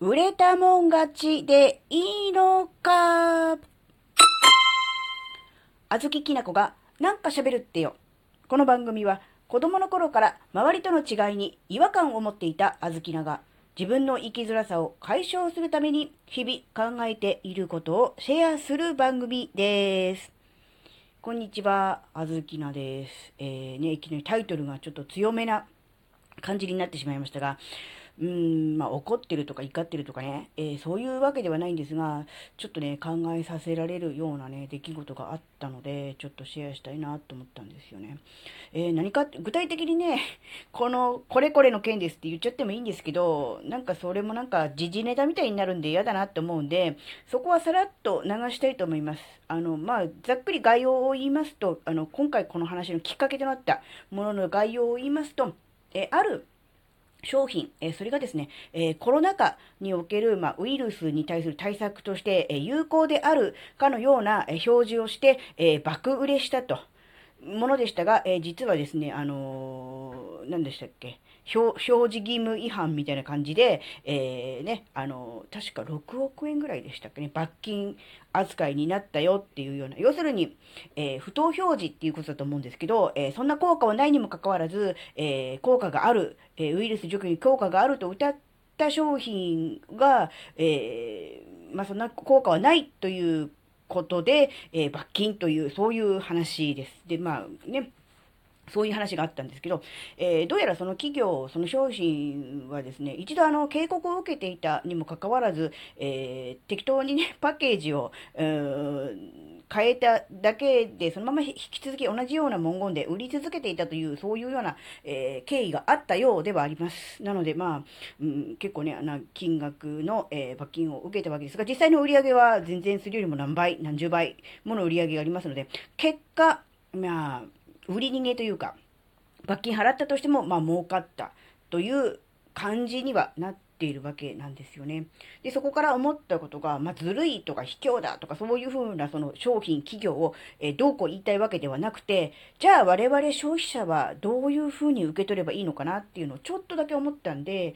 売れたもん勝ちでいいのかあずききなこがなんか喋るってよ。この番組は子供の頃から周りとの違いに違和感を持っていたあずきなが自分の生きづらさを解消するために日々考えていることをシェアする番組です。こんにちは、あずきなです。えー、ね、いきなりタイトルがちょっと強めな感じになってしまいましたが、うん、まあ、怒ってるとか怒ってるとかね、えー、そういうわけではないんですが、ちょっとね、考えさせられるようなね、出来事があったので、ちょっとシェアしたいなと思ったんですよね。えー、何か、具体的にね、この、これこれの件ですって言っちゃってもいいんですけど、なんかそれもなんか時事ネタみたいになるんで嫌だなって思うんで、そこはさらっと流したいと思います。あの、まあ、ざっくり概要を言いますと、あの、今回この話のきっかけとなったものの概要を言いますと、えある商品、えそれがですね、えコロナ禍における、ま、ウイルスに対する対策として、え有効であるかのような、え表示をして、え爆売れしたと。ものでしたが、え実はですね、あのー、何でしたっけ？表示義務違反みたいな感じで、えー、ね、あの、確か6億円ぐらいでしたっけね、罰金扱いになったよっていうような、要するに、えー、不当表示っていうことだと思うんですけど、え、そんな効果はないにもかかわらず、え効果がある、えウイルス除去に効果があると謳った商品が、えまあ、そんな効果はないということで、え罰金という、そういう話です。で、まあね、そういう話があったんですけど、えー、どうやらその企業、その商品はですね、一度あの警告を受けていたにもかかわらず、えー、適当にね、パッケージを、変えただけで、そのまま引き続き同じような文言で売り続けていたという、そういうような、えー、経緯があったようではあります。なので、まあ、うん、結構ね、な金額の、えー、罰金を受けたわけですが、実際の売り上げは全然するよりも何倍、何十倍もの売り上げがありますので、結果、まあ、売り逃げというか、罰金払ったとしても、まあ、儲かったという感じにはなってているわけなんですよね。で、そこから思ったことが、まあ、ずるいとか卑怯だとか、そういうふうなその商品、企業を、え、どうこう言いたいわけではなくて、じゃあ我々消費者はどういうふうに受け取ればいいのかなっていうのをちょっとだけ思ったんで、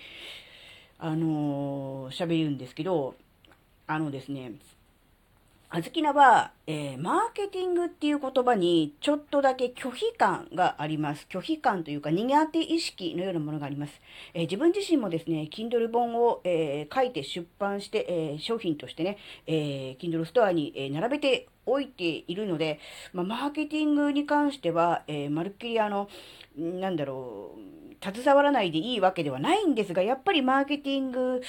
あのー、喋るんですけど、あのですね、あずきなは、えー、マーケティングっていう言葉にちょっとだけ拒否感があります。拒否感というか苦手意識のようなものがあります。えー、自分自身もですね、Kindle 本を、えー、書いて出版して、え商品としてね、え Kindle ストアに、え並べておいているので、まあ、マーケティングに関しては、えまるっきりあの、なんだろう、携わらないでいいわけではないんですが、やっぱりマーケティング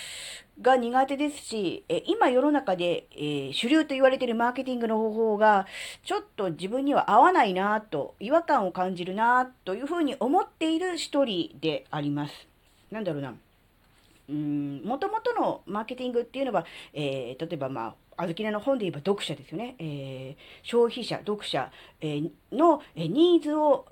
が苦手ですし、え今世の中で、え、主流と言われているマーケティングの方方法が、ちょっと自分には合わないなと、違和感を感じるなというふうに思っている一人であります。なんだろうな。うん、もともとのマーケティングっていうのは、えー、例えばまあ、あずきなの本で言えば読者ですよね。えー、消費者、読者、えー、の、えニーズを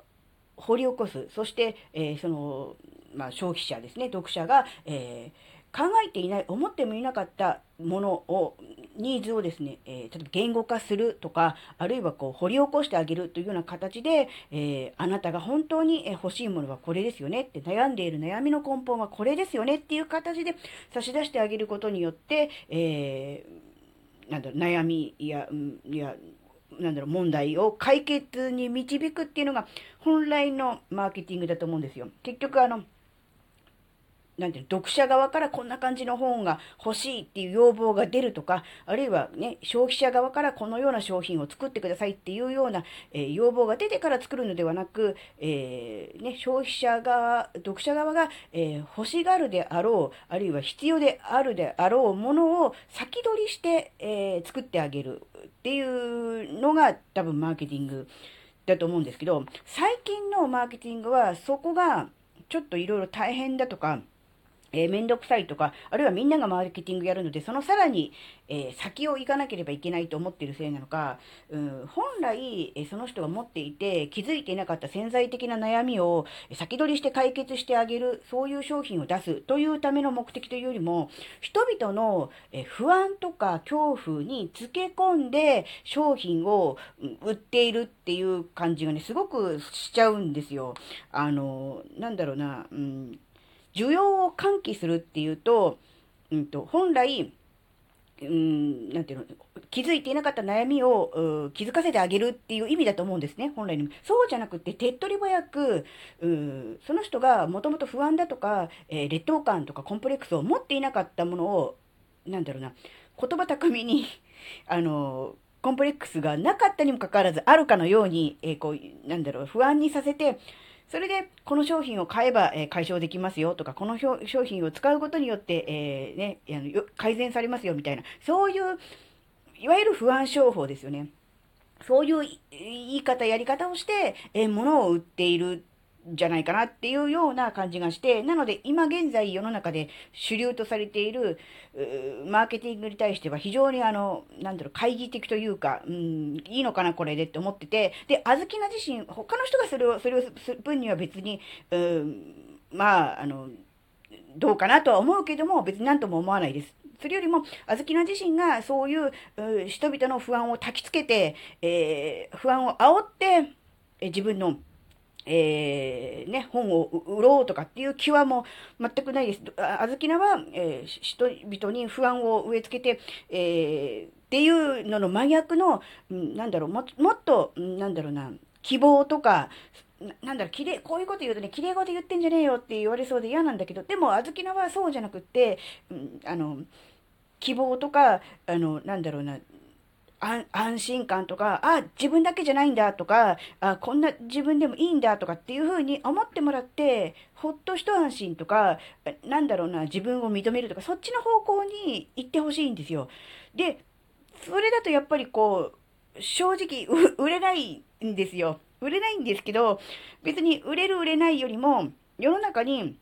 掘り起こす。そして、えー、その、まあ、消費者ですね、読者が、えー、考えていない、思ってもいなかったものを、ニーズをですね、えー、例えば言語化するとか、あるいはこう掘り起こしてあげるというような形で、えー、あなたが本当に欲しいものはこれですよねって悩んでいる悩みの根本はこれですよねっていう形で差し出してあげることによって、えー、なんだろう、悩みや、いや、なんだろう、問題を解決に導くっていうのが本来のマーケティングだと思うんですよ。結局あの、なんていう読者側からこんな感じの本が欲しいっていう要望が出るとか、あるいはね、消費者側からこのような商品を作ってくださいっていうような、えー、要望が出てから作るのではなく、えー、ね、消費者側、読者側が、えー、欲しがるであろう、あるいは必要であるであろうものを先取りして、え作ってあげるっていうのが多分マーケティングだと思うんですけど、最近のマーケティングはそこがちょっといろいろ大変だとか、えー、めんどくさいとか、あるいはみんながマーケティングやるので、そのさらに、えー、先を行かなければいけないと思っているせいなのか、うん、本来、えー、その人が持っていて気づいていなかった潜在的な悩みを先取りして解決してあげる、そういう商品を出すというための目的というよりも、人々の、え不安とか恐怖につけ込んで商品を売っているっていう感じがね、すごくしちゃうんですよ。あの、なんだろうな、うん需要を喚起するっていうと、うんと、本来、うん、なんていうの、気づいていなかった悩みを気づかせてあげるっていう意味だと思うんですね、本来に。そうじゃなくて、手っ取り早く、うその人がもともと不安だとか、えー、劣等感とかコンプレックスを持っていなかったものを、なんだろうな、言葉巧みに あの、コンプレックスがなかったにもかかわらず、あるかのように、えー、こう、なんだろう、不安にさせて、それで、この商品を買えば、え解消できますよとか、この商品を使うことによって、えー、ね、あの改善されますよみたいな、そういう、いわゆる不安商法ですよね。そういう言い方、やり方をして、えー、物を売っているじゃないかなっていうような感じがして、なので今現在世の中で主流とされているマーケティングに対しては非常にあの、なんだろう、懐疑的というか、うん、いいのかなこれでって思ってて、で、あずきな自身、他の人がそれを、それをする分には別に、うん、まあ、あの、どうかなとは思うけども、別に何とも思わないです。それよりも、あずきな自身がそういう人々の不安を焚きつけて、えー、不安を煽って、え自分のえー、ね、本を売ろうとかっていう気はもう全くないです。あずきなは、えー、人々に不安を植え付けて、えー、っていうのの真逆の、なんだろう、ももっと、なんだろうな、希望とか、なんだろう、きれ、こういうこと言うとね、綺麗事言ってんじゃねえよって言われそうで嫌なんだけど、でも、あずきなはそうじゃなくって、うん、あの、希望とか、あの、なんだろうな、安心感とか、あ、自分だけじゃないんだとか、あ、こんな自分でもいいんだとかっていうふうに思ってもらって、ほっと一安心とか、なんだろうな、自分を認めるとか、そっちの方向に行ってほしいんですよ。で、それだとやっぱりこう、正直、売れないんですよ。売れないんですけど、別に売れる売れないよりも、世の中に、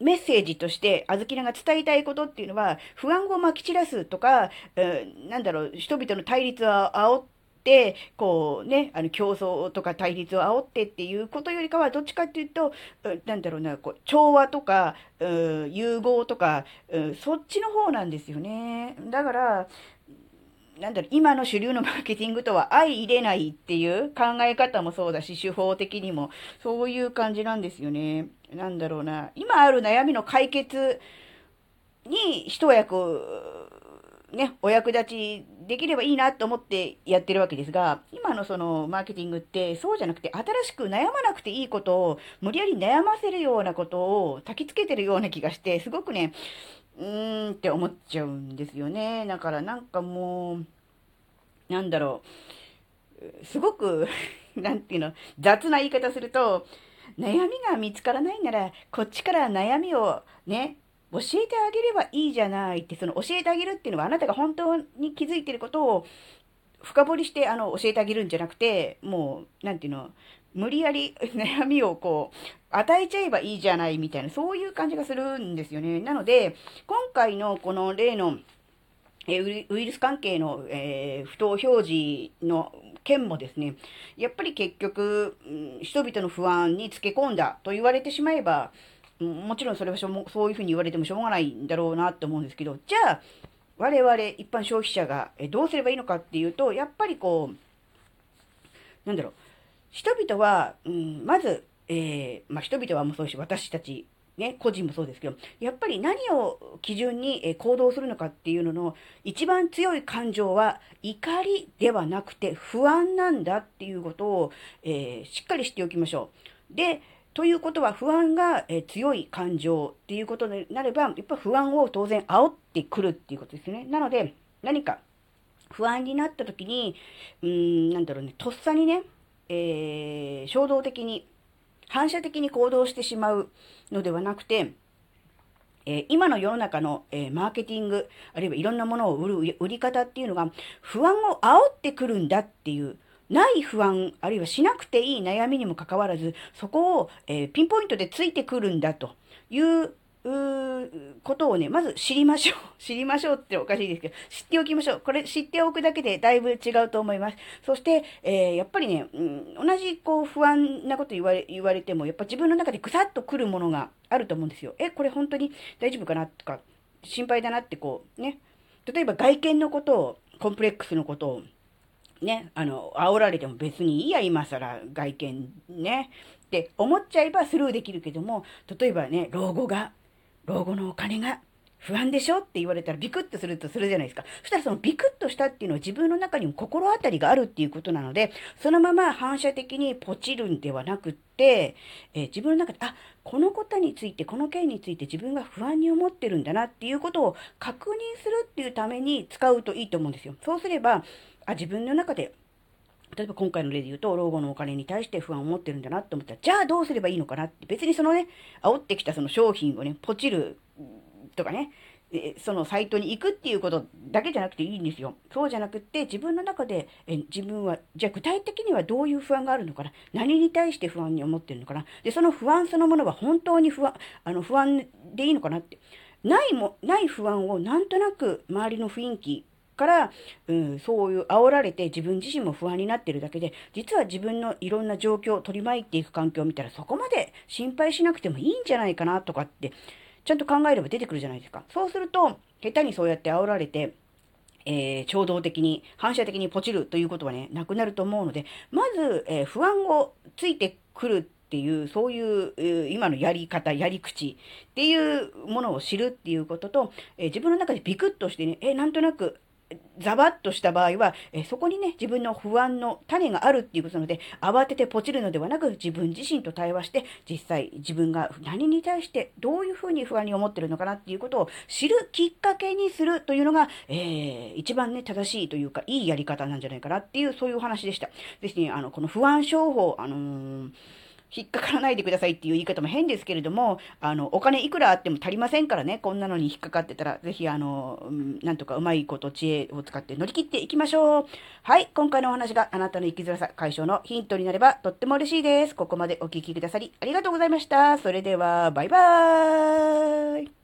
メッセージとして、あずきなが伝えたいことっていうのは、不安をまき散らすとか、うん、なんだろう、人々の対立を煽って、こうね、あの競争とか対立を煽ってっていうことよりかは、どっちかっていうと、なんだろうな、こう調和とか、融合とか、そっちの方なんですよね。だから、なんだろう、今の主流の マーケティングとは相入れないっていう考え方もそうだし、手法的にもそういう感じなんですよね。なんだろうな。今ある悩みの解決に一役、ね、お役立ちできればいいなと思ってやってるわけですが、今のそのマーケティングってそうじゃなくて、新しく悩まなくていいことを無理やり悩ませるようなことを焚きつけてるような気がして、すごくね、うーんって思っちゃうんですよね。だからなんかもう、なんだろう、すごく なんていうの、雑な言い方すると、悩みが見つからないなら、こっちから悩みをね、教えてあげればいいじゃないって、その教えてあげるっていうのはあなたが本当に気づいてることを深掘りしてあの教えてあげるんじゃなくて、もう、なんていうの、無理やり 悩みをこう、与えちゃえばいいじゃないみたいな、そういう感じがするんですよね。なので、今回のこの例の、えウイルス関係の、えー、不当表示の件もですね、やっぱり結局、人々の不安につけ込んだと言われてしまえば、もちろんそれはしょもそういうふうに言われてもしょうがないんだろうなと思うんですけど、じゃあ、我々一般消費者がどうすればいいのかっていうと、やっぱりこう、なんだろう、人々は、うん、まず、えー、まあ、人々はもそうし、私たち、ね、個人もそうですけど、やっぱり何を基準に行動するのかっていうのの一番強い感情は怒りではなくて不安なんだっていうことを、えー、しっかりしておきましょう。で、ということは不安が、え強い感情っていうことになれば、やっぱ不安を当然煽ってくるっていうことですね。なので、何か不安になった時に、うーん、なんだろうね、とっさにね、えー、衝動的に、反射的に行動してしまうのではなくて、え、今の世の中の、え、マーケティング、あるいはいろんなものを売る売り方っていうのが、不安を煽ってくるんだっていう、ない不安、あるいはしなくていい悩みにもかかわらず、そこを、えー、ピンポイントでついてくるんだということをね、まず知りましょう。知りましょうっておかしいですけど、知っておきましょう。これ知っておくだけでだいぶ違うと思います。そして、えー、やっぱりね、うん、同じこう不安なこと言われ、言われても、やっぱ自分の中でぐさっとくるものがあると思うんですよ。え、これ本当に大丈夫かなとか、心配だなってこう、ね。例えば外見のことを、コンプレックスのことを、ね、あの、煽られても別にいいや、今更外見ね。って思っちゃえばスルーできるけども、例えばね、老後が老後のお金が不安でしょ？って言われたらビクッとするとするじゃないですか。そしたらそのビクッとしたっていうのは自分の中にも心当たりがあるっていうことなので、そのまま反射的にポチるんではなくって、えー、自分の中で、あ、このことについて、この件について自分が不安に思ってるんだなっていうことを確認するっていうために使うといいと思うんですよ。そうすれば、あ、自分の中で例えば今回の例で言うと、老後のお金に対して不安を持ってるんだなって思ったら、じゃあどうすればいいのかなって、別にそのね、煽ってきたその商品をね、ポチるとかね、そのサイトに行くっていうことだけじゃなくていいんですよ。そうじゃなくって、自分の中で、え自分は、じゃあ具体的にはどういう不安があるのかな？何に対して不安に思ってるのかな？で、その不安そのものは本当に不安、あの不安でいいのかなって。ないも、ない不安をなんとなく周りの雰囲気から、うん、そういう煽られて自分自身も不安になってるだけで、実は自分のいろんな状況を取り巻いていく環境を見たらそこまで心配しなくてもいいんじゃないかなとかって、ちゃんと考えれば出てくるじゃないですか。そうすると、下手にそうやって煽られて、えー、衝動的に、反射的にポチるということはね、なくなると思うので、まず、えー、不安をついてくるっていう、そういう、えー、今のやり方、やり口っていうものを知るっていうことと、え自分の中でビクッとしてね、えなんとなく、ざばっとした場合は、えそこにね、自分の不安の種があるっていうことなので、慌ててポチるのではなく、自分自身と対話して、実際自分が何に対してどういうふうに不安に思ってるのかなっていうことを知るきっかけにするというのが、えー、一番ね、正しいというか、いいやり方なんじゃないかなっていう、そういうお話でした。ぜひね、あの、この不安症法、あのー引っかからないでくださいっていう言い方も変ですけれども、あの、お金いくらあっても足りませんからね、こんなのに引っかかってたら、ぜひ、あの、なんとかうまいこと知恵を使って乗り切っていきましょう。はい、今回のお話があなたの生きづらさ解消のヒントになればとっても嬉しいです。ここまでお聴きくださりありがとうございました。それでは、バイバーイ。